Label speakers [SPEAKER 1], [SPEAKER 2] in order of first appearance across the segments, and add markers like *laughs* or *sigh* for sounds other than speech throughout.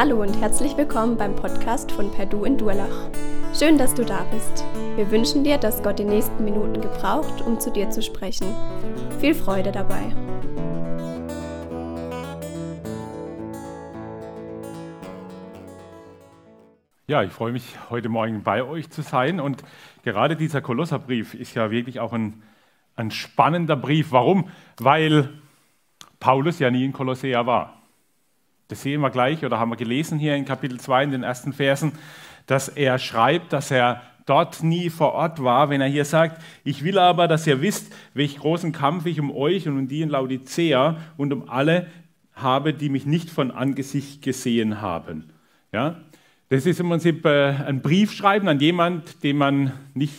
[SPEAKER 1] Hallo und herzlich willkommen beim Podcast von Perdu in Durlach. Schön, dass du da bist. Wir wünschen dir, dass Gott die nächsten Minuten gebraucht, um zu dir zu sprechen. Viel Freude dabei.
[SPEAKER 2] Ja, ich freue mich, heute Morgen bei euch zu sein. Und gerade dieser Kolosserbrief ist ja wirklich auch ein, ein spannender Brief. Warum? Weil Paulus ja nie in Kolossea war. Das sehen wir gleich oder haben wir gelesen hier in Kapitel 2 in den ersten Versen, dass er schreibt, dass er dort nie vor Ort war, wenn er hier sagt, ich will aber, dass ihr wisst, welch großen Kampf ich um euch und um die in Laodicea und um alle habe, die mich nicht von Angesicht gesehen haben. Ja? Das ist im Prinzip äh, ein Brief schreiben an jemand, den man nicht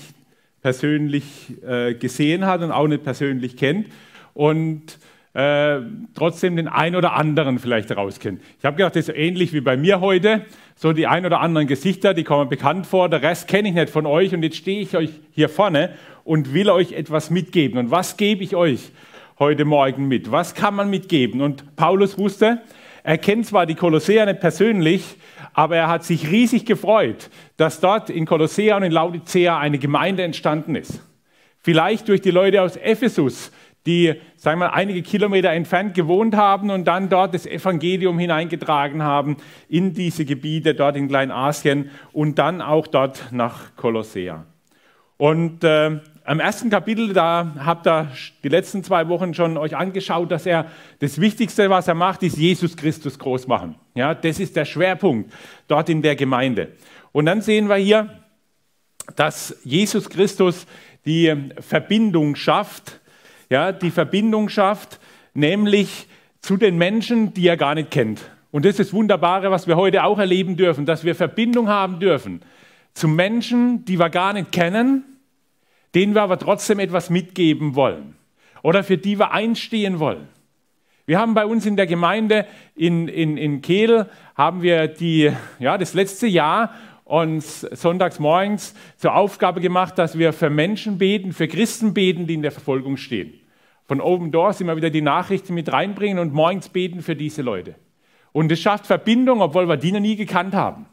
[SPEAKER 2] persönlich äh, gesehen hat und auch nicht persönlich kennt und äh, trotzdem den einen oder anderen vielleicht herauskennt. Ich habe gedacht, das ist ähnlich wie bei mir heute. So die ein oder anderen Gesichter, die kommen bekannt vor, der Rest kenne ich nicht von euch und jetzt stehe ich euch hier vorne und will euch etwas mitgeben. Und was gebe ich euch heute Morgen mit? Was kann man mitgeben? Und Paulus wusste, er kennt zwar die Kolosseer nicht persönlich, aber er hat sich riesig gefreut, dass dort in Kolossea und in Laodicea eine Gemeinde entstanden ist. Vielleicht durch die Leute aus Ephesus, die, sagen wir einige Kilometer entfernt gewohnt haben und dann dort das Evangelium hineingetragen haben in diese Gebiete dort in Kleinasien und dann auch dort nach Kolossea. Und äh, am ersten Kapitel, da habt ihr die letzten zwei Wochen schon euch angeschaut, dass er das Wichtigste, was er macht, ist Jesus Christus groß machen. Ja, das ist der Schwerpunkt dort in der Gemeinde. Und dann sehen wir hier, dass Jesus Christus die Verbindung schafft, ja, die Verbindung schafft, nämlich zu den Menschen, die er gar nicht kennt. Und das ist das Wunderbare, was wir heute auch erleben dürfen, dass wir Verbindung haben dürfen zu Menschen, die wir gar nicht kennen, denen wir aber trotzdem etwas mitgeben wollen oder für die wir einstehen wollen. Wir haben bei uns in der Gemeinde in, in, in Kehl, haben wir die, ja, das letzte Jahr uns sonntags morgens zur Aufgabe gemacht, dass wir für Menschen beten, für Christen beten, die in der Verfolgung stehen. Von oben dort immer wieder die Nachrichten mit reinbringen und morgens beten für diese Leute. Und es schafft Verbindung, obwohl wir die noch nie gekannt haben.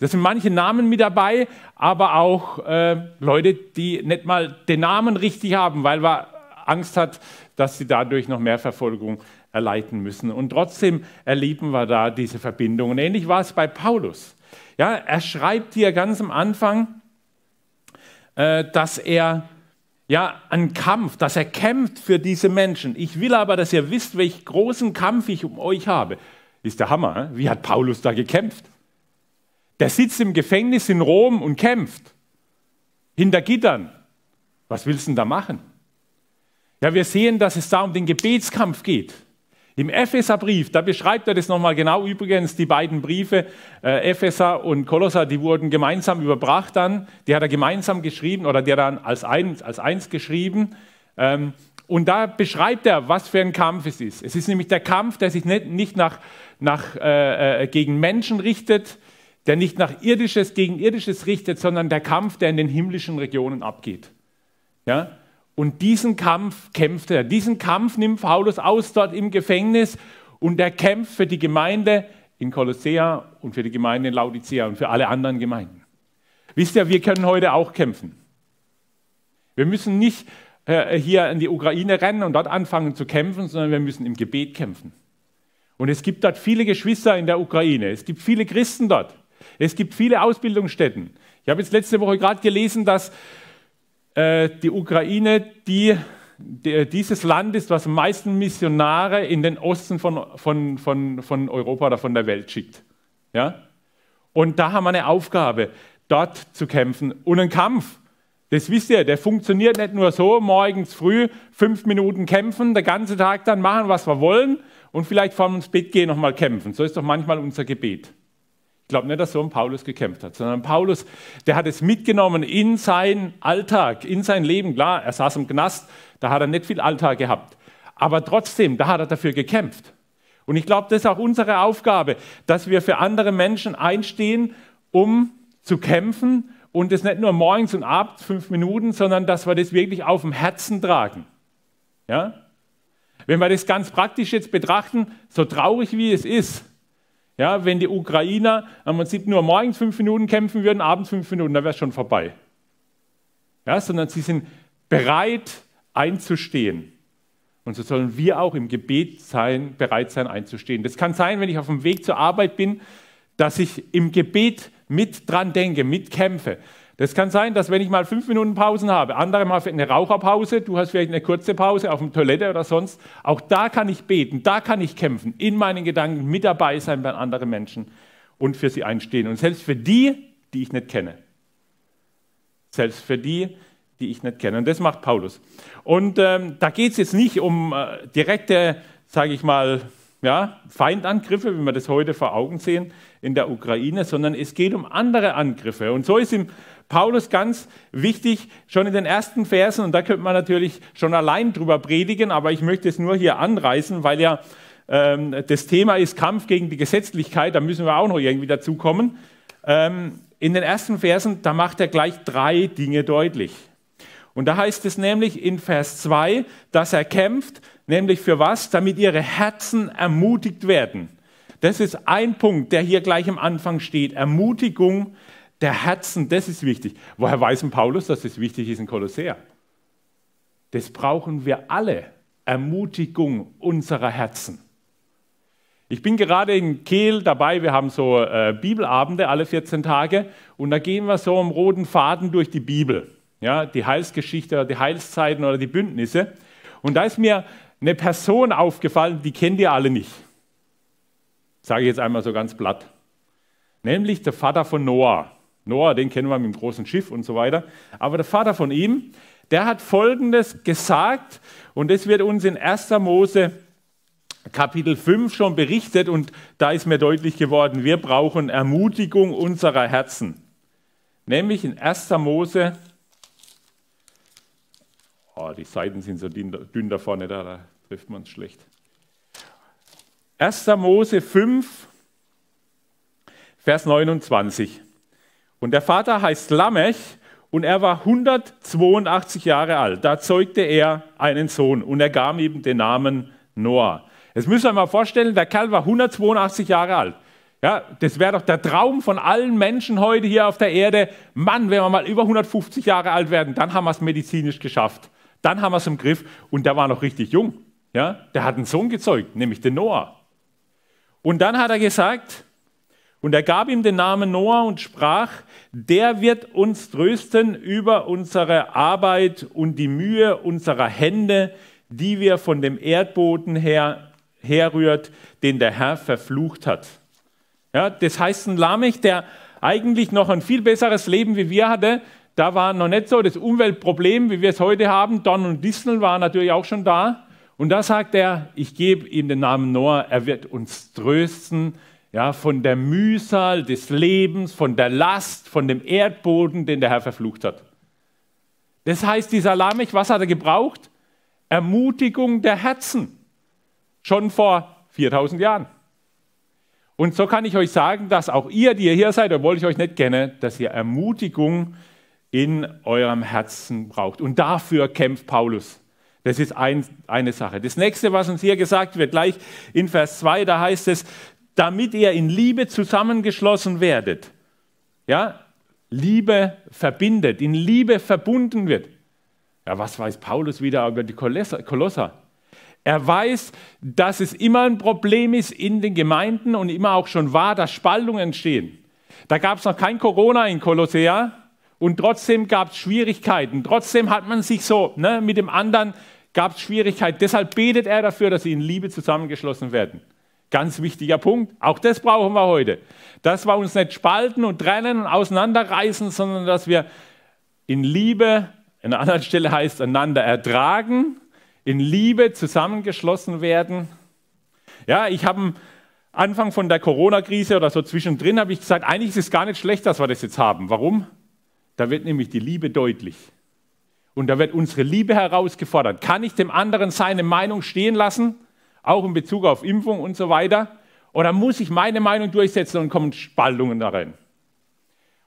[SPEAKER 2] Da sind manche Namen mit dabei, aber auch äh, Leute, die nicht mal den Namen richtig haben, weil man Angst hat, dass sie dadurch noch mehr Verfolgung erleiden müssen. Und trotzdem erleben wir da diese Verbindung. Und ähnlich war es bei Paulus. Ja, er schreibt hier ganz am Anfang, äh, dass er ja, einen Kampf, dass er kämpft für diese Menschen. Ich will aber, dass ihr wisst, welch großen Kampf ich um euch habe. Ist der Hammer. Wie hat Paulus da gekämpft? Der sitzt im Gefängnis in Rom und kämpft. Hinter Gittern. Was willst du denn da machen? Ja, wir sehen, dass es da um den Gebetskampf geht. Im Epheserbrief, da beschreibt er das nochmal genau. Übrigens, die beiden Briefe, äh, Epheser und Kolosser, die wurden gemeinsam überbracht dann. Die hat er gemeinsam geschrieben oder die hat er dann als eins, als eins geschrieben. Ähm, und da beschreibt er, was für ein Kampf es ist. Es ist nämlich der Kampf, der sich nicht, nicht nach, nach, äh, äh gegen Menschen richtet, der nicht nach irdisches gegen irdisches richtet, sondern der Kampf, der in den himmlischen Regionen abgeht. Ja? Und diesen Kampf kämpft er. Diesen Kampf nimmt Paulus aus dort im Gefängnis und er kämpft für die Gemeinde in Kolossea und für die Gemeinde in Laodicea und für alle anderen Gemeinden. Wisst ihr, wir können heute auch kämpfen. Wir müssen nicht äh, hier in die Ukraine rennen und dort anfangen zu kämpfen, sondern wir müssen im Gebet kämpfen. Und es gibt dort viele Geschwister in der Ukraine. Es gibt viele Christen dort. Es gibt viele Ausbildungsstätten. Ich habe jetzt letzte Woche gerade gelesen, dass die Ukraine die, die, dieses Land ist, was am meisten Missionare in den Osten von, von, von, von Europa oder von der Welt schickt. Ja? Und da haben wir eine Aufgabe, dort zu kämpfen. Und ein Kampf, das wisst ihr, der funktioniert nicht nur so, morgens früh fünf Minuten kämpfen, der ganze Tag dann machen, was wir wollen und vielleicht vor uns Bett gehen nochmal kämpfen. So ist doch manchmal unser Gebet. Ich glaube nicht, dass so ein Paulus gekämpft hat, sondern Paulus, der hat es mitgenommen in seinen Alltag, in sein Leben. Klar, er saß im Knast, da hat er nicht viel Alltag gehabt. Aber trotzdem, da hat er dafür gekämpft. Und ich glaube, das ist auch unsere Aufgabe, dass wir für andere Menschen einstehen, um zu kämpfen und das nicht nur morgens und abends fünf Minuten, sondern dass wir das wirklich auf dem Herzen tragen. Ja? Wenn wir das ganz praktisch jetzt betrachten, so traurig wie es ist, Ja, wenn die Ukrainer am Prinzip nur morgens fünf Minuten kämpfen würden, abends fünf Minuten, dann wäre es schon vorbei. Ja, sondern sie sind bereit einzustehen. Und so sollen wir auch im Gebet sein, bereit sein einzustehen. Das kann sein, wenn ich auf dem Weg zur Arbeit bin, dass ich im Gebet mit dran denke, mitkämpfe. Das kann sein, dass wenn ich mal fünf Minuten Pausen habe, andere mal eine Raucherpause, du hast vielleicht eine kurze Pause auf der Toilette oder sonst, auch da kann ich beten, da kann ich kämpfen, in meinen Gedanken mit dabei sein bei anderen Menschen und für sie einstehen. Und selbst für die, die ich nicht kenne. Selbst für die, die ich nicht kenne. Und das macht Paulus. Und ähm, da geht es jetzt nicht um äh, direkte, sage ich mal, ja, Feindangriffe, wie wir das heute vor Augen sehen in der Ukraine, sondern es geht um andere Angriffe. Und so ist ihm Paulus ganz wichtig, schon in den ersten Versen, und da könnte man natürlich schon allein drüber predigen, aber ich möchte es nur hier anreißen, weil ja ähm, das Thema ist Kampf gegen die Gesetzlichkeit, da müssen wir auch noch irgendwie dazu kommen. Ähm, in den ersten Versen, da macht er gleich drei Dinge deutlich. Und da heißt es nämlich in Vers 2, dass er kämpft, nämlich für was? Damit ihre Herzen ermutigt werden. Das ist ein Punkt, der hier gleich am Anfang steht. Ermutigung der Herzen, das ist wichtig. Woher weiß denn Paulus, dass das wichtig ist in Kolossea? Das brauchen wir alle. Ermutigung unserer Herzen. Ich bin gerade in Kehl dabei, wir haben so äh, Bibelabende alle 14 Tage und da gehen wir so am roten Faden durch die Bibel ja, die Heilsgeschichte oder die Heilszeiten oder die Bündnisse. Und da ist mir eine Person aufgefallen, die kennt ihr alle nicht. Sage ich jetzt einmal so ganz platt. Nämlich der Vater von Noah. Noah, den kennen wir mit dem großen Schiff und so weiter. Aber der Vater von ihm, der hat Folgendes gesagt, und das wird uns in 1. Mose Kapitel 5 schon berichtet, und da ist mir deutlich geworden, wir brauchen Ermutigung unserer Herzen. Nämlich in 1. Mose Oh, die Seiten sind so dünn da vorne, da, da trifft man es schlecht. 1. Mose 5, Vers 29. Und der Vater heißt Lamech und er war 182 Jahre alt. Da zeugte er einen Sohn und er gab ihm den Namen Noah. Jetzt ihr euch mal vorstellen, der Kerl war 182 Jahre alt. Ja, das wäre doch der Traum von allen Menschen heute hier auf der Erde. Mann, wenn wir mal über 150 Jahre alt werden, dann haben wir es medizinisch geschafft. Dann haben wir es im Griff und der war noch richtig jung. Ja? Der hat einen Sohn gezeugt, nämlich den Noah. Und dann hat er gesagt, und er gab ihm den Namen Noah und sprach, der wird uns trösten über unsere Arbeit und die Mühe unserer Hände, die wir von dem Erdboden her herrührt, den der Herr verflucht hat. Ja, das heißt, ein Lamech, der eigentlich noch ein viel besseres Leben wie wir hatte, da war noch nicht so das Umweltproblem, wie wir es heute haben. Don und Disney waren natürlich auch schon da. Und da sagt er, ich gebe ihm den Namen Noah, er wird uns trösten, ja, von der Mühsal des Lebens, von der Last, von dem Erdboden, den der Herr verflucht hat. Das heißt, dieser Lamech, was hat er gebraucht? Ermutigung der Herzen. Schon vor 4000 Jahren. Und so kann ich euch sagen, dass auch ihr, die ihr hier seid, obwohl ich euch nicht kenne, dass ihr Ermutigung in eurem Herzen braucht. Und dafür kämpft Paulus. Das ist ein, eine Sache. Das nächste, was uns hier gesagt wird, gleich in Vers 2, da heißt es, damit ihr in Liebe zusammengeschlossen werdet. Ja, Liebe verbindet, in Liebe verbunden wird. Ja, was weiß Paulus wieder über die Kolosser? Er weiß, dass es immer ein Problem ist in den Gemeinden und immer auch schon war, dass Spaltungen entstehen. Da gab es noch kein Corona in Kolossea, und trotzdem gab es Schwierigkeiten. Trotzdem hat man sich so, ne, mit dem anderen gab es Schwierigkeiten. Deshalb betet er dafür, dass sie in Liebe zusammengeschlossen werden. Ganz wichtiger Punkt. Auch das brauchen wir heute. Dass wir uns nicht spalten und trennen und auseinanderreißen, sondern dass wir in Liebe, an einer anderen Stelle heißt einander ertragen, in Liebe zusammengeschlossen werden. Ja, ich habe am Anfang von der Corona-Krise oder so zwischendrin habe ich gesagt, eigentlich ist es gar nicht schlecht, dass wir das jetzt haben. Warum? Da wird nämlich die Liebe deutlich. Und da wird unsere Liebe herausgefordert. Kann ich dem anderen seine Meinung stehen lassen, auch in Bezug auf Impfung und so weiter? Oder muss ich meine Meinung durchsetzen und kommen Spaltungen darin?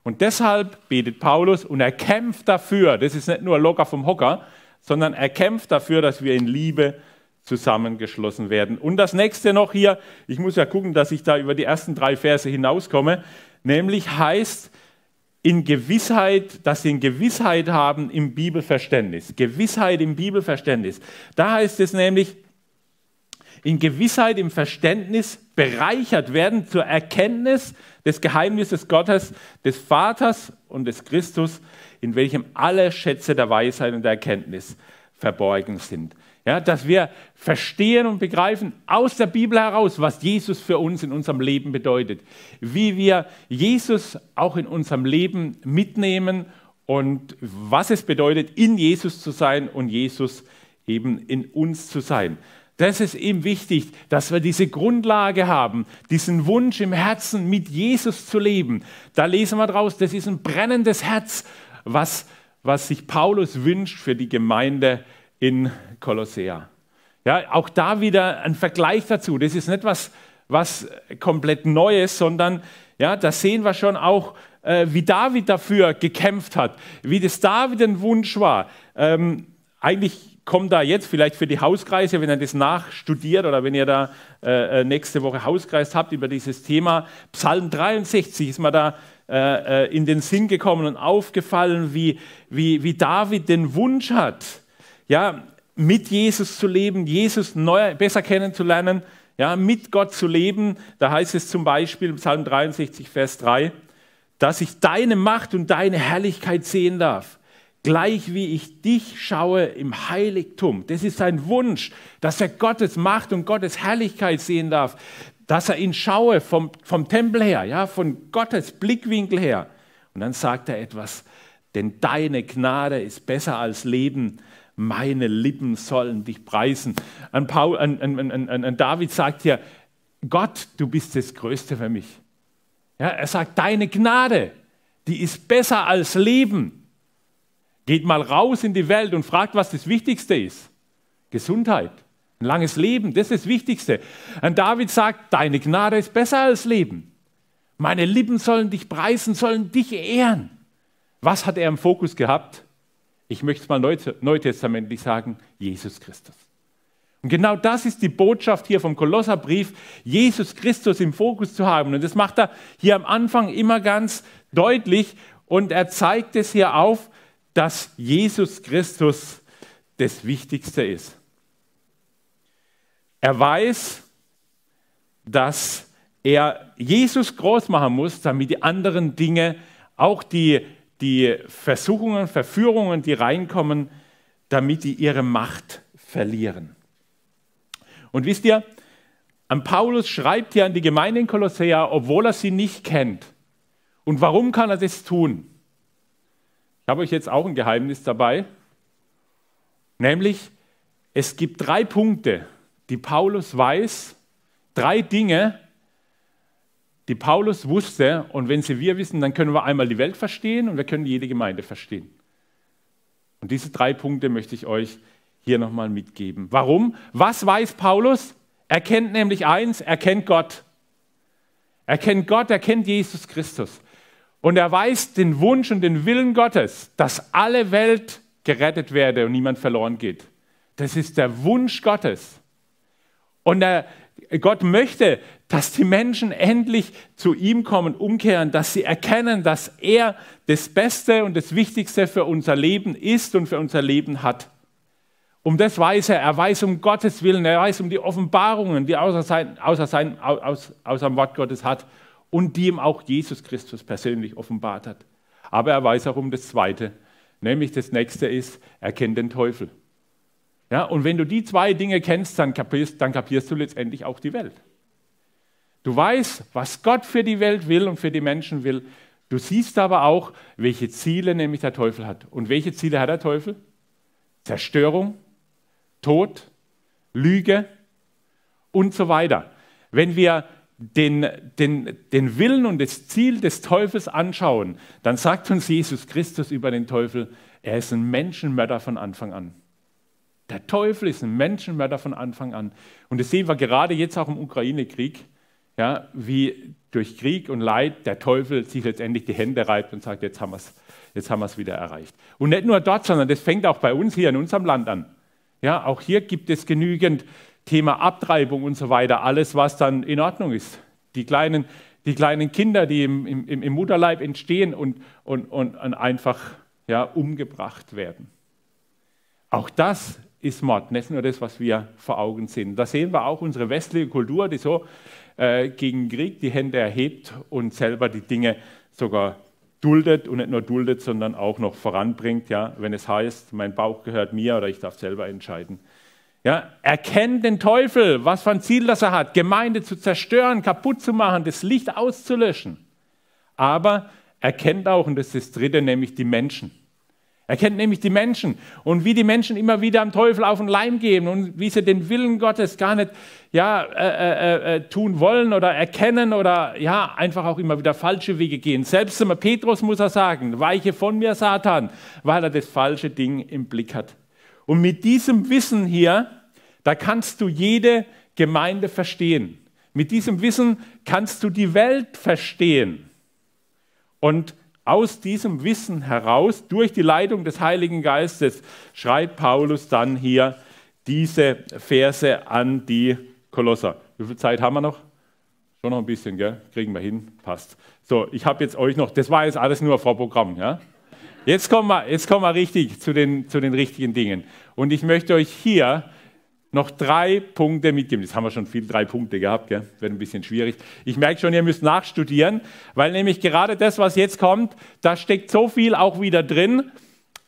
[SPEAKER 2] Und deshalb betet Paulus und er kämpft dafür, das ist nicht nur locker vom Hocker, sondern er kämpft dafür, dass wir in Liebe zusammengeschlossen werden. Und das nächste noch hier, ich muss ja gucken, dass ich da über die ersten drei Verse hinauskomme, nämlich heißt, in Gewissheit, dass sie in Gewissheit haben im Bibelverständnis. Gewissheit im Bibelverständnis. Da heißt es nämlich, in Gewissheit im Verständnis bereichert werden zur Erkenntnis des Geheimnisses Gottes, des Vaters und des Christus, in welchem alle Schätze der Weisheit und der Erkenntnis verborgen sind. Ja, dass wir verstehen und begreifen aus der Bibel heraus, was Jesus für uns in unserem Leben bedeutet. Wie wir Jesus auch in unserem Leben mitnehmen und was es bedeutet, in Jesus zu sein und Jesus eben in uns zu sein. Das ist eben wichtig, dass wir diese Grundlage haben, diesen Wunsch im Herzen, mit Jesus zu leben. Da lesen wir draus, das ist ein brennendes Herz, was, was sich Paulus wünscht für die Gemeinde in Kolossea. Ja, auch da wieder ein Vergleich dazu. Das ist nicht was, was komplett Neues, sondern ja, da sehen wir schon auch, äh, wie David dafür gekämpft hat, wie das David ein Wunsch war. Ähm, eigentlich kommt da jetzt vielleicht für die Hauskreise, wenn ihr das nachstudiert oder wenn ihr da äh, äh nächste Woche Hauskreis habt über dieses Thema, Psalm 63 ist mir da äh, äh, in den Sinn gekommen und aufgefallen, wie, wie, wie David den Wunsch hat, ja, mit Jesus zu leben, Jesus neu, besser kennenzulernen, ja, mit Gott zu leben. Da heißt es zum Beispiel Psalm 63, Vers 3, dass ich deine Macht und deine Herrlichkeit sehen darf, gleich wie ich dich schaue im Heiligtum. Das ist sein Wunsch, dass er Gottes Macht und Gottes Herrlichkeit sehen darf, dass er ihn schaue vom, vom Tempel her, ja, von Gottes Blickwinkel her. Und dann sagt er etwas, denn deine Gnade ist besser als Leben meine Lippen sollen dich preisen. An, Paul, an, an, an, David sagt hier, Gott, du bist das Größte für mich. Ja, er sagt, deine Gnade, die ist besser als Leben. Geht mal raus in die Welt und fragt, was das Wichtigste ist. Gesundheit, ein langes Leben, das ist das Wichtigste. Und David sagt, deine Gnade ist besser als Leben. Meine Lippen sollen dich preisen, sollen dich ehren. Was hat er im Fokus gehabt? ich möchte es mal neutestamentlich sagen, Jesus Christus. Und genau das ist die Botschaft hier vom Kolosserbrief, Jesus Christus im Fokus zu haben. Und das macht er hier am Anfang immer ganz deutlich. Und er zeigt es hier auf, dass Jesus Christus das Wichtigste ist. Er weiß, dass er Jesus groß machen muss, damit die anderen Dinge, auch die die Versuchungen, Verführungen, die reinkommen, damit die ihre Macht verlieren. Und wisst ihr, an Paulus schreibt hier an die Gemeinde in Kolossea, obwohl er sie nicht kennt. Und warum kann er das tun? Ich habe euch jetzt auch ein Geheimnis dabei, nämlich es gibt drei Punkte, die Paulus weiß, drei Dinge, die Paulus wusste, und wenn sie wir wissen, dann können wir einmal die Welt verstehen und wir können jede Gemeinde verstehen. Und diese drei Punkte möchte ich euch hier nochmal mitgeben. Warum? Was weiß Paulus? Er kennt nämlich eins, er kennt Gott. Er kennt Gott, er kennt Jesus Christus. Und er weiß den Wunsch und den Willen Gottes, dass alle Welt gerettet werde und niemand verloren geht. Das ist der Wunsch Gottes. Und er, Gott möchte, dass die Menschen endlich zu ihm kommen, umkehren, dass sie erkennen, dass er das Beste und das Wichtigste für unser Leben ist und für unser Leben hat. Um das weiß er. Er weiß um Gottes Willen, er weiß um die Offenbarungen, die er außer, sein, außer, sein, aus, außer dem Wort Gottes hat und die ihm auch Jesus Christus persönlich offenbart hat. Aber er weiß auch um das Zweite, nämlich das Nächste ist, er kennt den Teufel. Ja, und wenn du die zwei Dinge kennst, dann kapierst, dann kapierst du letztendlich auch die Welt. Du weißt, was Gott für die Welt will und für die Menschen will. Du siehst aber auch, welche Ziele nämlich der Teufel hat. Und welche Ziele hat der Teufel? Zerstörung, Tod, Lüge und so weiter. Wenn wir den, den, den Willen und das Ziel des Teufels anschauen, dann sagt uns Jesus Christus über den Teufel, er ist ein Menschenmörder von Anfang an. Der Teufel ist ein Menschenmörder von Anfang an. Und das sehen wir gerade jetzt auch im Ukraine-Krieg, ja, wie durch Krieg und Leid der Teufel sich letztendlich die Hände reibt und sagt, jetzt haben wir es haben wieder erreicht. Und nicht nur dort, sondern das fängt auch bei uns hier in unserem Land an. Ja, auch hier gibt es genügend Thema Abtreibung und so weiter, alles, was dann in Ordnung ist. Die kleinen, die kleinen Kinder, die im, im, im Mutterleib entstehen und, und, und einfach ja, umgebracht werden. Auch das ist Mord. Ist nur das, was wir vor Augen sehen. Da sehen wir auch unsere westliche Kultur, die so äh, gegen Krieg die Hände erhebt und selber die Dinge sogar duldet und nicht nur duldet, sondern auch noch voranbringt, ja, wenn es heißt, mein Bauch gehört mir oder ich darf selber entscheiden. Ja, erkennt den Teufel, was für ein Ziel das er hat, Gemeinde zu zerstören, kaputt zu machen, das Licht auszulöschen. Aber erkennt auch, und das ist das Dritte, nämlich die Menschen. Er kennt nämlich die Menschen und wie die Menschen immer wieder am Teufel auf den Leim gehen und wie sie den Willen Gottes gar nicht ja, äh, äh, äh, tun wollen oder erkennen oder ja, einfach auch immer wieder falsche Wege gehen. Selbst immer Petrus muss er sagen, weiche von mir Satan, weil er das falsche Ding im Blick hat. Und mit diesem Wissen hier, da kannst du jede Gemeinde verstehen. Mit diesem Wissen kannst du die Welt verstehen. Und aus diesem Wissen heraus, durch die Leitung des Heiligen Geistes, schreibt Paulus dann hier diese Verse an die Kolosser. Wie viel Zeit haben wir noch? Schon noch ein bisschen, gell? Kriegen wir hin, passt. So, ich habe jetzt euch noch, das war jetzt alles nur Vorprogramm, ja? Jetzt kommen wir, jetzt kommen wir richtig zu den, zu den richtigen Dingen. Und ich möchte euch hier noch drei Punkte mitgeben. Jetzt haben wir schon viel drei Punkte gehabt, gell? wird ein bisschen schwierig. Ich merke schon, ihr müsst nachstudieren, weil nämlich gerade das, was jetzt kommt, da steckt so viel auch wieder drin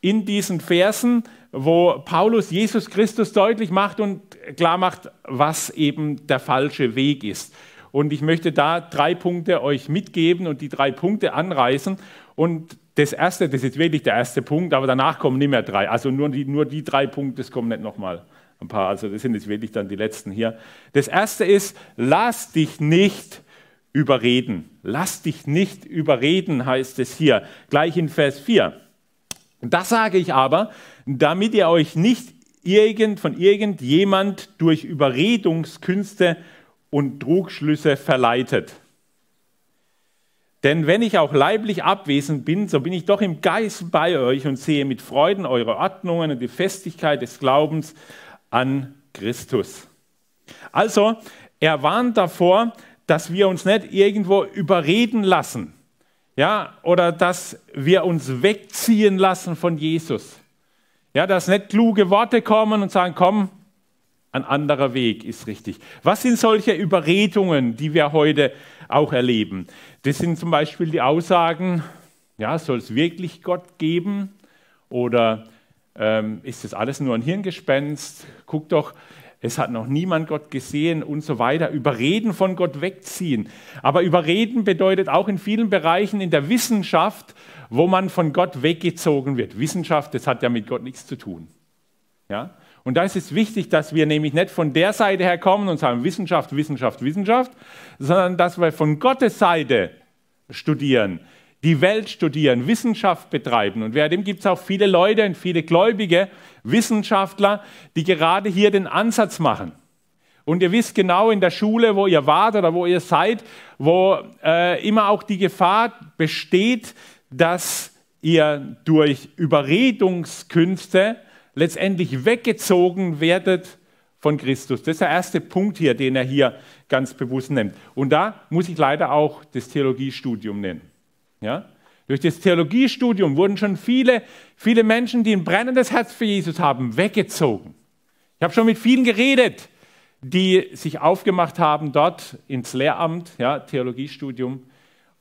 [SPEAKER 2] in diesen Versen, wo Paulus Jesus Christus deutlich macht und klar macht, was eben der falsche Weg ist. Und ich möchte da drei Punkte euch mitgeben und die drei Punkte anreißen. Und das erste, das ist jetzt wirklich der erste Punkt, aber danach kommen nicht mehr drei. Also nur die, nur die drei Punkte, das kommt nicht nochmal ein paar, also das sind jetzt wirklich dann die letzten hier. Das erste ist, lass dich nicht überreden. Lass dich nicht überreden, heißt es hier, gleich in Vers 4. Das sage ich aber, damit ihr euch nicht irgend, von irgendjemand durch Überredungskünste und Trugschlüsse verleitet. Denn wenn ich auch leiblich abwesend bin, so bin ich doch im Geist bei euch und sehe mit Freuden eure Ordnungen und die Festigkeit des Glaubens an Christus. Also, er warnt davor, dass wir uns nicht irgendwo überreden lassen, ja, oder dass wir uns wegziehen lassen von Jesus. Ja, dass nicht kluge Worte kommen und sagen, komm, ein anderer Weg ist richtig. Was sind solche Überredungen, die wir heute auch erleben? Das sind zum Beispiel die Aussagen, ja, soll es wirklich Gott geben? Oder ähm, ist das alles nur ein Hirngespenst? Guck doch, es hat noch niemand Gott gesehen und so weiter. Überreden von Gott wegziehen. Aber überreden bedeutet auch in vielen Bereichen in der Wissenschaft, wo man von Gott weggezogen wird. Wissenschaft, das hat ja mit Gott nichts zu tun. Ja? Und da ist es wichtig, dass wir nämlich nicht von der Seite her kommen und sagen Wissenschaft, Wissenschaft, Wissenschaft, sondern dass wir von Gottes Seite studieren die Welt studieren, Wissenschaft betreiben. Und währenddem gibt es auch viele Leute und viele gläubige Wissenschaftler, die gerade hier den Ansatz machen. Und ihr wisst genau in der Schule, wo ihr wart oder wo ihr seid, wo äh, immer auch die Gefahr besteht, dass ihr durch Überredungskünste letztendlich weggezogen werdet von Christus. Das ist der erste Punkt hier, den er hier ganz bewusst nennt. Und da muss ich leider auch das Theologiestudium nennen. Ja? Durch das Theologiestudium wurden schon viele, viele Menschen, die ein brennendes Herz für Jesus haben, weggezogen. Ich habe schon mit vielen geredet, die sich aufgemacht haben dort ins Lehramt, ja, Theologiestudium,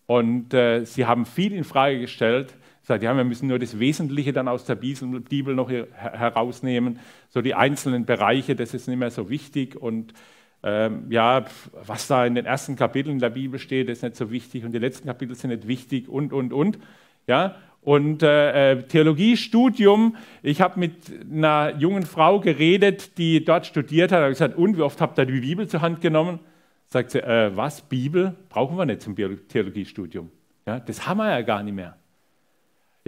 [SPEAKER 2] und äh, sie haben viel in Frage gestellt. Sagt, ja, wir müssen nur das Wesentliche dann aus der Bibel noch herausnehmen. So die einzelnen Bereiche, das ist nicht mehr so wichtig. Und ähm, ja, was da in den ersten Kapiteln der Bibel steht, ist nicht so wichtig und die letzten Kapitel sind nicht wichtig und, und, und. Ja, und äh, äh Theologiestudium, ich habe mit einer jungen Frau geredet, die dort studiert hat, habe gesagt, und wie oft habt ihr die Bibel zur Hand genommen? Sagt sie, äh, was, Bibel? Brauchen wir nicht zum Theologiestudium. Ja, das haben wir ja gar nicht mehr.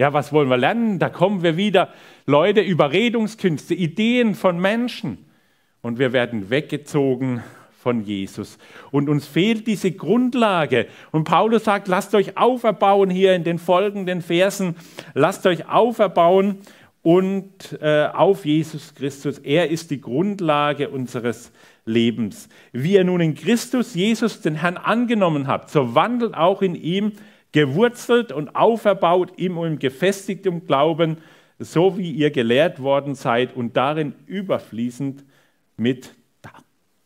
[SPEAKER 2] Ja, was wollen wir lernen? Da kommen wir wieder, Leute, Überredungskünste, Ideen von Menschen und wir werden weggezogen von Jesus. Und uns fehlt diese Grundlage. Und Paulus sagt, lasst euch auferbauen hier in den folgenden Versen, lasst euch auferbauen und äh, auf Jesus Christus. Er ist die Grundlage unseres Lebens. Wie ihr nun in Christus Jesus den Herrn angenommen habt, so wandelt auch in ihm, gewurzelt und auferbaut ihm und gefestigt im Glauben, so wie ihr gelehrt worden seid und darin überfließend mit,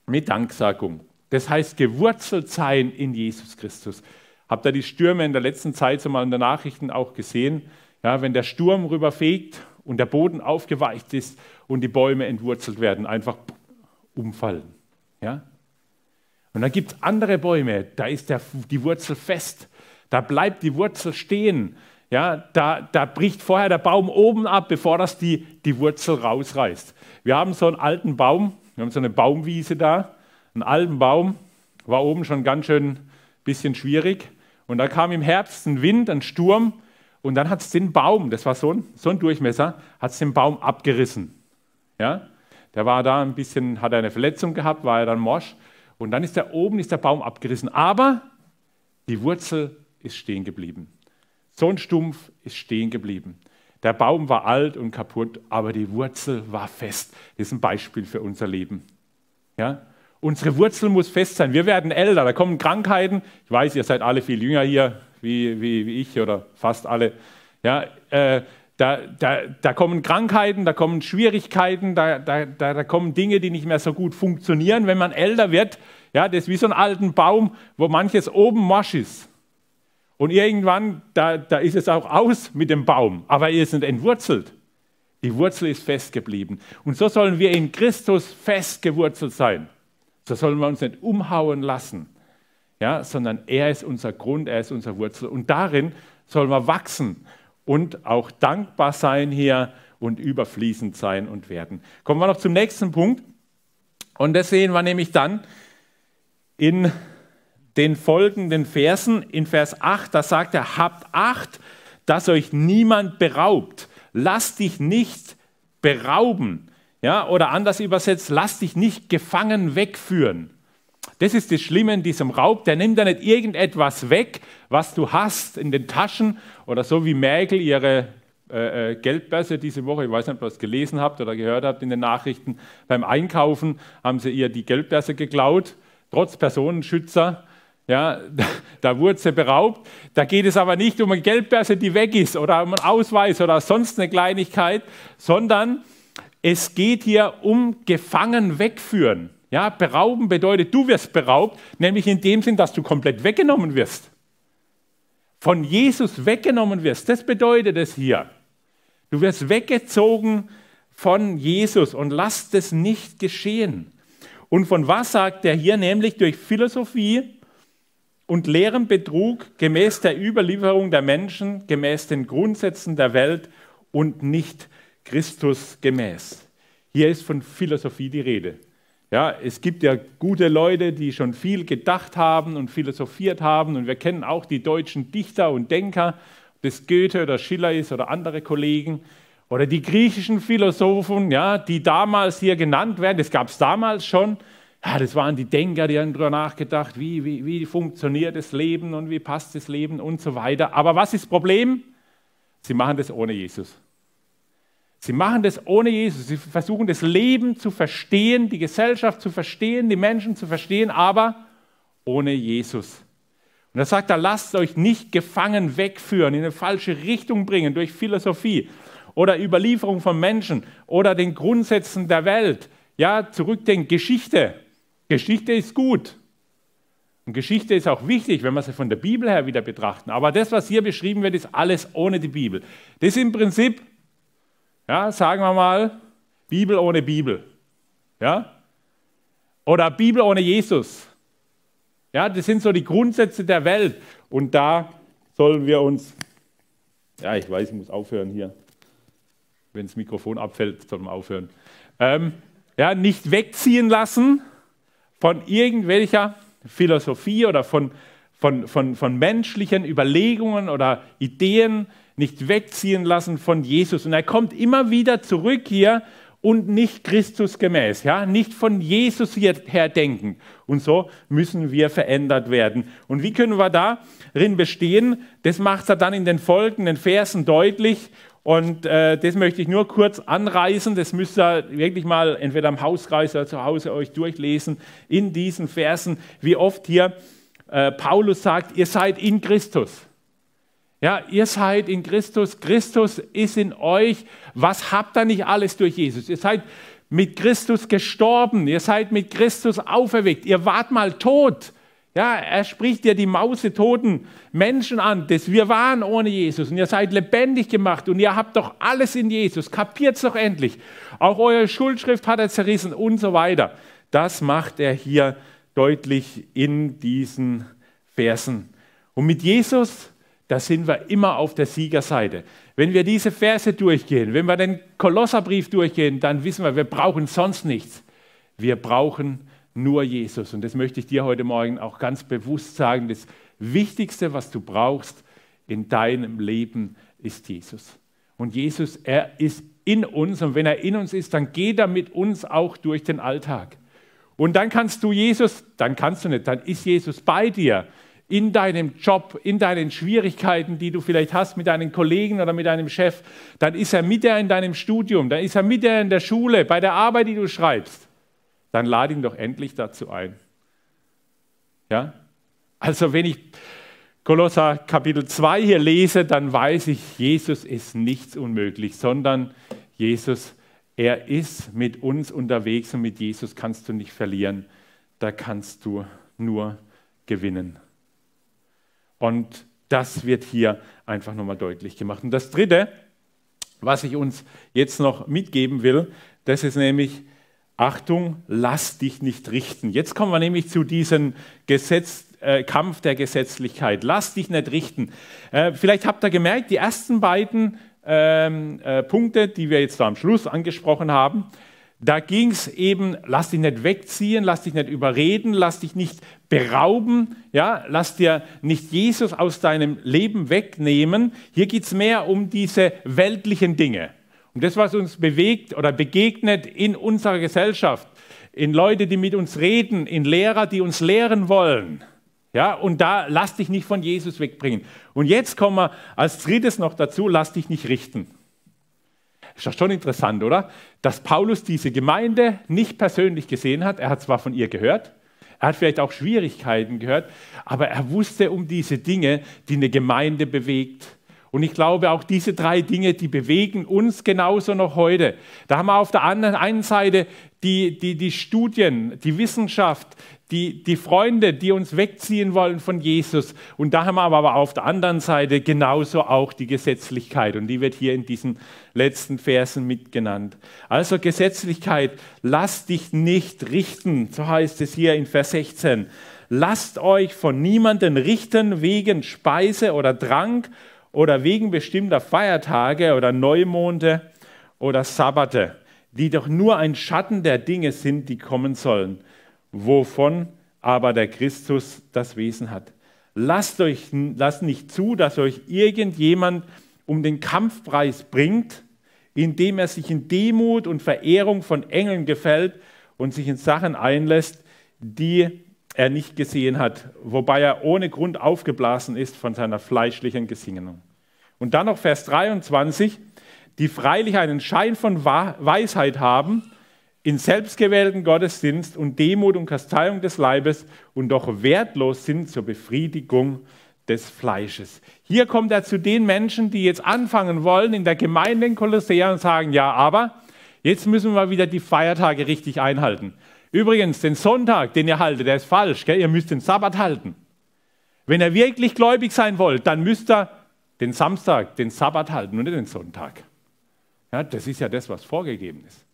[SPEAKER 2] mit Danksagung. Das heißt, gewurzelt sein in Jesus Christus. Habt ihr die Stürme in der letzten Zeit so mal in den Nachrichten auch gesehen? Ja, wenn der Sturm rüberfegt und der Boden aufgeweicht ist und die Bäume entwurzelt werden, einfach umfallen. Ja? Und dann gibt es andere Bäume, da ist der, die Wurzel fest, da bleibt die Wurzel stehen. Ja, da, da bricht vorher der Baum oben ab, bevor das die, die Wurzel rausreißt. Wir haben so einen alten Baum, wir haben so eine Baumwiese da, einen alten Baum, war oben schon ganz schön bisschen schwierig. Und da kam im Herbst ein Wind, ein Sturm und dann hat es den Baum, das war so ein, so ein Durchmesser, hat es den Baum abgerissen. Ja? Der war da ein bisschen, hat eine Verletzung gehabt, war er dann morsch. Und dann ist der oben, ist der Baum abgerissen. Aber die Wurzel ist stehen geblieben. So ein Stumpf ist stehen geblieben. Der Baum war alt und kaputt, aber die Wurzel war fest. Das ist ein Beispiel für unser Leben. Ja? Unsere Wurzel muss fest sein. Wir werden älter, da kommen Krankheiten. Ich weiß, ihr seid alle viel jünger hier, wie, wie, wie ich oder fast alle. Ja, äh, da, da, da, kommen Krankheiten, da kommen Schwierigkeiten, da, da, kommen Dinge, die nicht mehr so gut funktionieren. Wenn man älter wird, ja, das ist wie so ein alten Baum, wo manches oben morsch ist. Und irgendwann, da, da ist es auch aus mit dem Baum, aber ihr sind entwurzelt. Die Wurzel ist festgeblieben. Und so sollen wir in Christus festgewurzelt sein. So sollen wir uns nicht umhauen lassen, ja, sondern er ist unser Grund, er ist unser Wurzel. Und darin sollen wir wachsen und auch dankbar sein hier und überfließend sein und werden. Kommen wir noch zum nächsten Punkt. Und das sehen wir nämlich dann in den folgenden Versen. In Vers 8, da sagt er, habt Acht, dass euch niemand beraubt. Lasst dich nicht berauben. Ja, oder anders übersetzt, lass dich nicht gefangen wegführen. Das ist das Schlimme in diesem Raub. Der nimmt ja nicht irgendetwas weg, was du hast in den Taschen oder so wie Merkel ihre äh, äh, Geldbörse diese Woche, ich weiß nicht, ob ihr das gelesen habt oder gehört habt in den Nachrichten, beim Einkaufen haben sie ihr die Geldbörse geklaut, trotz Personenschützer. Ja, *laughs* da wurde sie beraubt. Da geht es aber nicht um eine Geldbörse, die weg ist oder um einen Ausweis oder sonst eine Kleinigkeit, sondern es geht hier um Gefangen wegführen. Ja, berauben bedeutet, du wirst beraubt, nämlich in dem Sinn, dass du komplett weggenommen wirst. Von Jesus weggenommen wirst. Das bedeutet es hier. Du wirst weggezogen von Jesus und lass das nicht geschehen. Und von was sagt er hier? Nämlich durch Philosophie und leeren Betrug gemäß der Überlieferung der Menschen, gemäß den Grundsätzen der Welt und nicht Christus gemäß. Hier ist von Philosophie die Rede. Ja, es gibt ja gute Leute, die schon viel gedacht haben und philosophiert haben. Und wir kennen auch die deutschen Dichter und Denker, ob das Goethe oder Schiller ist oder andere Kollegen. Oder die griechischen Philosophen, ja, die damals hier genannt werden. Das gab es damals schon. Ja, das waren die Denker, die haben darüber nachgedacht, wie, wie, wie funktioniert das Leben und wie passt das Leben und so weiter. Aber was ist das Problem? Sie machen das ohne Jesus. Sie machen das ohne Jesus. Sie versuchen das Leben zu verstehen, die Gesellschaft zu verstehen, die Menschen zu verstehen, aber ohne Jesus. Und er sagt, da lasst euch nicht gefangen wegführen, in eine falsche Richtung bringen durch Philosophie oder Überlieferung von Menschen oder den Grundsätzen der Welt. Ja, zurückdenken, Geschichte. Geschichte ist gut. Und Geschichte ist auch wichtig, wenn wir sie von der Bibel her wieder betrachten. Aber das, was hier beschrieben wird, ist alles ohne die Bibel. Das ist im Prinzip ja, sagen wir mal, Bibel ohne Bibel. Ja? Oder Bibel ohne Jesus. Ja, das sind so die Grundsätze der Welt. Und da sollen wir uns, ja, ich weiß, ich muss aufhören hier. Wenn das Mikrofon abfällt, soll man aufhören. Ähm, ja, nicht wegziehen lassen von irgendwelcher Philosophie oder von, von, von, von menschlichen Überlegungen oder Ideen, nicht wegziehen lassen von Jesus. Und er kommt immer wieder zurück hier und nicht Christus gemäß, ja, nicht von Jesus her denken. Und so müssen wir verändert werden. Und wie können wir darin bestehen? Das macht er dann in den folgenden Versen deutlich. Und äh, das möchte ich nur kurz anreißen. Das müsst ihr wirklich mal entweder am Hauskreis oder zu Hause euch durchlesen in diesen Versen, wie oft hier äh, Paulus sagt, ihr seid in Christus. Ja, ihr seid in Christus. Christus ist in euch. Was habt ihr nicht alles durch Jesus? Ihr seid mit Christus gestorben. Ihr seid mit Christus auferweckt. Ihr wart mal tot. Ja, er spricht ja die mausetoten Menschen an, das wir waren ohne Jesus und ihr seid lebendig gemacht und ihr habt doch alles in Jesus. Kapiert's doch endlich. Auch eure Schuldschrift hat er zerrissen und so weiter. Das macht er hier deutlich in diesen Versen. Und mit Jesus, da sind wir immer auf der Siegerseite. Wenn wir diese Verse durchgehen, wenn wir den Kolosserbrief durchgehen, dann wissen wir, wir brauchen sonst nichts. Wir brauchen nur Jesus. Und das möchte ich dir heute Morgen auch ganz bewusst sagen. Das Wichtigste, was du brauchst in deinem Leben, ist Jesus. Und Jesus, er ist in uns. Und wenn er in uns ist, dann geht er mit uns auch durch den Alltag. Und dann kannst du Jesus, dann kannst du nicht, dann ist Jesus bei dir in deinem Job, in deinen Schwierigkeiten, die du vielleicht hast mit deinen Kollegen oder mit deinem Chef, dann ist er mit dir in deinem Studium, dann ist er mit dir in der Schule, bei der Arbeit, die du schreibst dann lade ihn doch endlich dazu ein. Ja? Also wenn ich Kolosser Kapitel 2 hier lese, dann weiß ich, Jesus ist nichts unmöglich, sondern Jesus, er ist mit uns unterwegs und mit Jesus kannst du nicht verlieren, da kannst du nur gewinnen. Und das wird hier einfach nochmal deutlich gemacht. Und das Dritte, was ich uns jetzt noch mitgeben will, das ist nämlich, Achtung, lass dich nicht richten. Jetzt kommen wir nämlich zu diesem Gesetz, äh, Kampf der Gesetzlichkeit. Lass dich nicht richten. Äh, vielleicht habt ihr gemerkt, die ersten beiden ähm, äh, Punkte, die wir jetzt da am Schluss angesprochen haben, da ging es eben, lass dich nicht wegziehen, lass dich nicht überreden, lass dich nicht berauben, ja, lass dir nicht Jesus aus deinem Leben wegnehmen. Hier geht es mehr um diese weltlichen Dinge. Und das, was uns bewegt oder begegnet in unserer Gesellschaft, in Leute, die mit uns reden, in Lehrer, die uns lehren wollen. Ja, und da lass dich nicht von Jesus wegbringen. Und jetzt kommen wir als drittes noch dazu, lass dich nicht richten. Ist doch schon interessant, oder? Dass Paulus diese Gemeinde nicht persönlich gesehen hat. Er hat zwar von ihr gehört, er hat vielleicht auch Schwierigkeiten gehört, aber er wusste um diese Dinge, die eine Gemeinde bewegt. Und ich glaube, auch diese drei Dinge, die bewegen uns genauso noch heute. Da haben wir auf der einen Seite die, die, die Studien, die Wissenschaft, die, die Freunde, die uns wegziehen wollen von Jesus. Und da haben wir aber auf der anderen Seite genauso auch die Gesetzlichkeit. Und die wird hier in diesen letzten Versen mitgenannt. Also Gesetzlichkeit, lass dich nicht richten, so heißt es hier in Vers 16. Lasst euch von niemanden richten wegen Speise oder Trank oder wegen bestimmter Feiertage oder Neumonde oder Sabbate, die doch nur ein Schatten der Dinge sind, die kommen sollen, wovon aber der Christus das Wesen hat. Lasst, euch, lasst nicht zu, dass euch irgendjemand um den Kampfpreis bringt, indem er sich in Demut und Verehrung von Engeln gefällt und sich in Sachen einlässt, die er nicht gesehen hat, wobei er ohne Grund aufgeblasen ist von seiner fleischlichen Gesinnung. Und dann noch Vers 23, die freilich einen Schein von Weisheit haben, in selbstgewählten Gottesdienst und Demut und Kasteiung des Leibes und doch wertlos sind zur Befriedigung des Fleisches. Hier kommt er zu den Menschen, die jetzt anfangen wollen in der Gemeinde in Kolossea und sagen, ja, aber jetzt müssen wir wieder die Feiertage richtig einhalten. Übrigens, den Sonntag, den ihr haltet, der ist falsch. Gell? Ihr müsst den Sabbat halten. Wenn ihr wirklich gläubig sein wollt, dann müsst ihr den Samstag, den Sabbat halten und nicht den Sonntag. Ja, das ist ja das, was vorgegeben ist.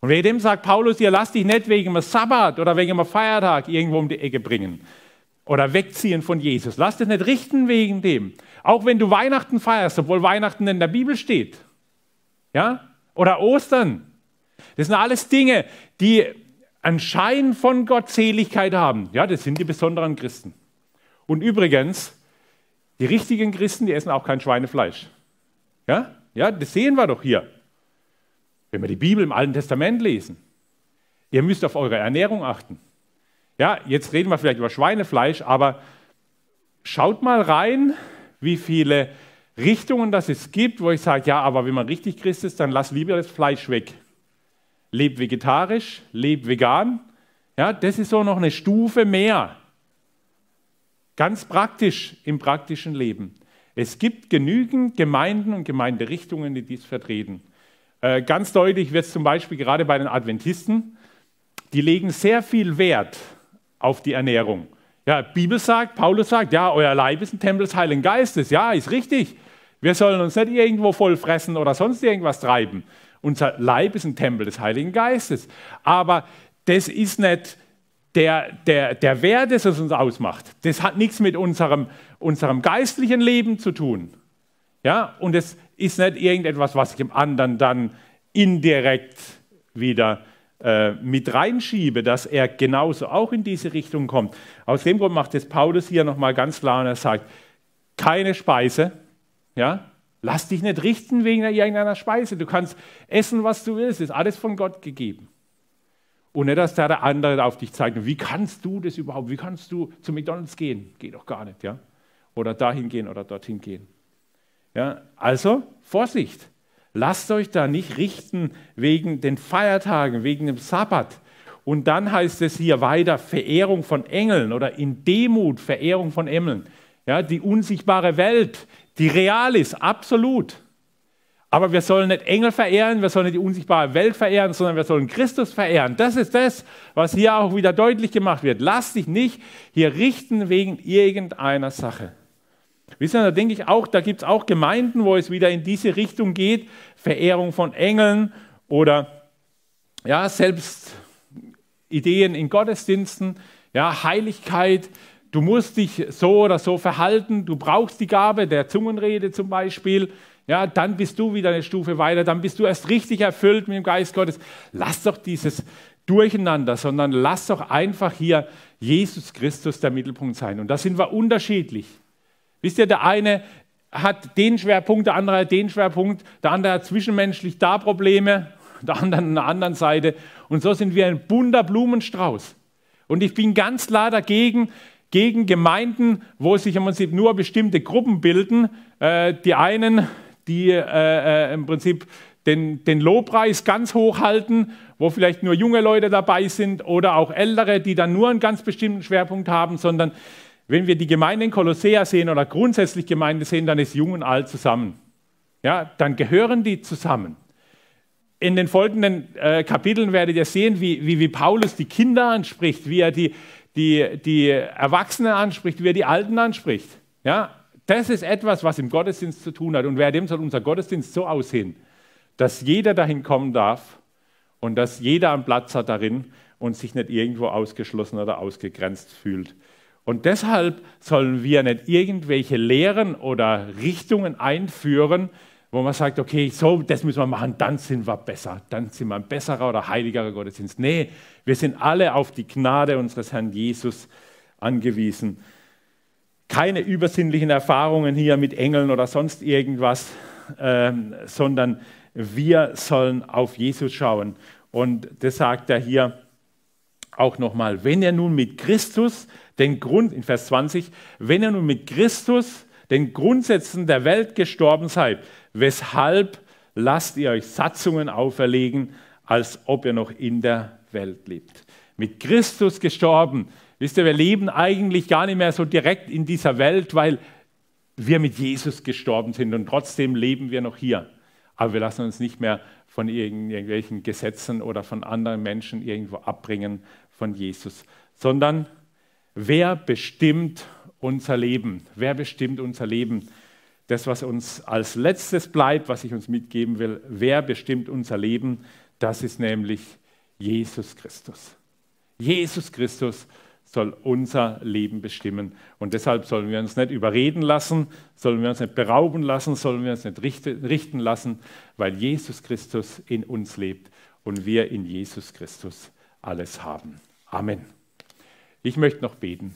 [SPEAKER 2] Und wer dem sagt Paulus, ihr lasst dich nicht wegen einem Sabbat oder wegen einem Feiertag irgendwo um die Ecke bringen oder wegziehen von Jesus. Lass dich nicht richten wegen dem. Auch wenn du Weihnachten feierst, obwohl Weihnachten in der Bibel steht. Ja? Oder Ostern. Das sind alles Dinge, die einen Schein von Gottseligkeit haben. Ja, das sind die besonderen Christen. Und übrigens, die richtigen Christen, die essen auch kein Schweinefleisch. Ja, ja das sehen wir doch hier. Wenn wir die Bibel im Alten Testament lesen. Ihr müsst auf eure Ernährung achten. Ja, jetzt reden wir vielleicht über Schweinefleisch, aber schaut mal rein, wie viele Richtungen, dass es gibt, wo ich sage, ja, aber wenn man richtig Christ ist, dann lass lieber das Fleisch weg. Leb vegetarisch, leb vegan. Ja, das ist so noch eine Stufe mehr. Ganz praktisch im praktischen Leben. Es gibt genügend Gemeinden und Gemeinderichtungen, die dies vertreten. Äh, ganz deutlich wird es zum Beispiel gerade bei den Adventisten, die legen sehr viel Wert auf die Ernährung. Ja, Bibel sagt, Paulus sagt, ja, euer Leib ist ein Tempel des Heiligen Geistes. Ja, ist richtig. Wir sollen uns nicht irgendwo voll fressen oder sonst irgendwas treiben. Unser Leib ist ein Tempel des Heiligen Geistes. Aber das ist nicht der, der, der Wert, das uns ausmacht. Das hat nichts mit unserem, unserem geistlichen Leben zu tun. Ja, und es ist nicht irgendetwas, was ich dem anderen dann indirekt wieder äh, mit reinschiebe, dass er genauso auch in diese Richtung kommt. Aus dem Grund macht es Paulus hier nochmal ganz klar und er sagt, keine Speise, ja, lass dich nicht richten wegen irgendeiner Speise. Du kannst essen, was du willst, ist alles von Gott gegeben. Und nicht, dass der andere auf dich zeigt, wie kannst du das überhaupt, wie kannst du zu McDonalds gehen? Geht doch gar nicht, ja. Oder dahin gehen oder dorthin gehen. Ja, also Vorsicht. Lasst euch da nicht richten wegen den Feiertagen, wegen dem Sabbat. Und dann heißt es hier weiter Verehrung von Engeln oder in Demut Verehrung von Engeln. Ja, die unsichtbare Welt, die real ist, absolut. Aber wir sollen nicht Engel verehren, wir sollen nicht die unsichtbare Welt verehren, sondern wir sollen Christus verehren. Das ist das, was hier auch wieder deutlich gemacht wird. Lass dich nicht hier richten wegen irgendeiner Sache. Wisst ihr, da denke ich auch, da gibt es auch Gemeinden, wo es wieder in diese Richtung geht, Verehrung von Engeln oder ja, selbst Ideen in Gottesdiensten, ja, Heiligkeit, du musst dich so oder so verhalten, du brauchst die Gabe der Zungenrede zum Beispiel, ja, dann bist du wieder eine Stufe weiter, dann bist du erst richtig erfüllt mit dem Geist Gottes. Lass doch dieses Durcheinander, sondern lass doch einfach hier Jesus Christus der Mittelpunkt sein. Und da sind wir unterschiedlich. Wisst ihr, der eine hat den Schwerpunkt, der andere hat den Schwerpunkt, der andere hat zwischenmenschlich da Probleme, der andere an der anderen Seite. Und so sind wir ein bunter Blumenstrauß. Und ich bin ganz klar dagegen, gegen Gemeinden, wo sich im Prinzip nur bestimmte Gruppen bilden. Äh, die einen, die äh, äh, im Prinzip den, den Lobpreis ganz hoch halten, wo vielleicht nur junge Leute dabei sind oder auch ältere, die dann nur einen ganz bestimmten Schwerpunkt haben, sondern wenn wir die Gemeinde in Kolossea sehen oder grundsätzlich Gemeinde sehen, dann ist Jung und Alt zusammen. Ja, dann gehören die zusammen. In den folgenden äh, Kapiteln werdet ihr sehen, wie, wie, wie Paulus die Kinder anspricht, wie er die, die, die Erwachsenen anspricht, wie er die Alten anspricht. Ja, das ist etwas, was im Gottesdienst zu tun hat. Und wer dem soll unser Gottesdienst so aussehen, dass jeder dahin kommen darf und dass jeder einen Platz hat darin und sich nicht irgendwo ausgeschlossen oder ausgegrenzt fühlt. Und deshalb sollen wir nicht irgendwelche Lehren oder Richtungen einführen, wo man sagt, okay, so, das müssen wir machen, dann sind wir besser, dann sind wir ein besserer oder heiligerer Gottesdienst. Nee, wir sind alle auf die Gnade unseres Herrn Jesus angewiesen. Keine übersinnlichen Erfahrungen hier mit Engeln oder sonst irgendwas, äh, sondern wir sollen auf Jesus schauen. Und das sagt er hier auch nochmal, wenn ihr nun mit Christus den Grund, in Vers 20, wenn ihr nun mit Christus den Grundsätzen der Welt gestorben seid, weshalb lasst ihr euch Satzungen auferlegen, als ob ihr noch in der Welt lebt. Mit Christus gestorben. Wisst ihr, wir leben eigentlich gar nicht mehr so direkt in dieser Welt, weil wir mit Jesus gestorben sind und trotzdem leben wir noch hier. Aber wir lassen uns nicht mehr von irgendwelchen Gesetzen oder von anderen Menschen irgendwo abbringen von Jesus, sondern Wer bestimmt unser Leben? Wer bestimmt unser Leben? Das, was uns als letztes bleibt, was ich uns mitgeben will, wer bestimmt unser Leben? Das ist nämlich Jesus Christus. Jesus Christus soll unser Leben bestimmen. Und deshalb sollen wir uns nicht überreden lassen, sollen wir uns nicht berauben lassen, sollen wir uns nicht richten lassen, weil Jesus Christus in uns lebt und wir in Jesus Christus alles haben. Amen. Ich möchte noch beten.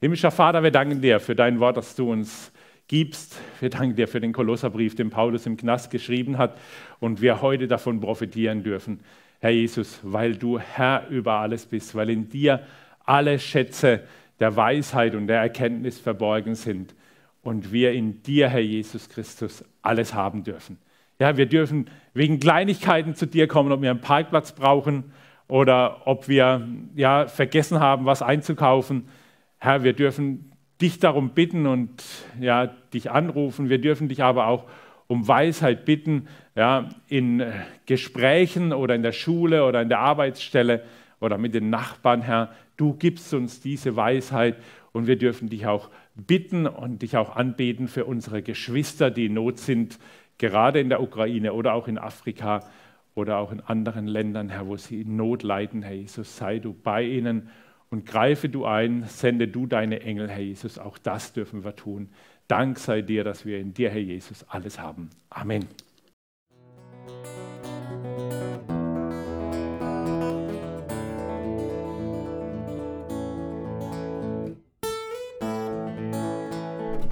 [SPEAKER 2] Himmlischer Vater, wir danken dir für dein Wort, das du uns gibst. Wir danken dir für den Kolosserbrief, den Paulus im Knast geschrieben hat und wir heute davon profitieren dürfen. Herr Jesus, weil du Herr über alles bist, weil in dir alle Schätze der Weisheit und der Erkenntnis verborgen sind. und wir in dir, Herr Jesus Christus, alles haben dürfen. Ja, wir dürfen wegen Kleinigkeiten zu dir kommen, ob wir einen Parkplatz brauchen oder ob wir ja, vergessen haben, was einzukaufen. Herr, wir dürfen dich darum bitten und ja, dich anrufen. Wir dürfen dich aber auch um Weisheit bitten, ja, in Gesprächen oder in der Schule oder in der Arbeitsstelle oder mit den Nachbarn, Herr. Du gibst uns diese Weisheit und wir dürfen dich auch bitten und dich auch anbeten für unsere Geschwister, die in Not sind, gerade in der Ukraine oder auch in Afrika oder auch in anderen Ländern, Herr, wo sie in Not leiden, Herr Jesus. Sei du bei ihnen und greife du ein, sende du deine Engel, Herr Jesus. Auch das dürfen wir tun. Dank sei dir, dass wir in dir, Herr Jesus, alles haben. Amen.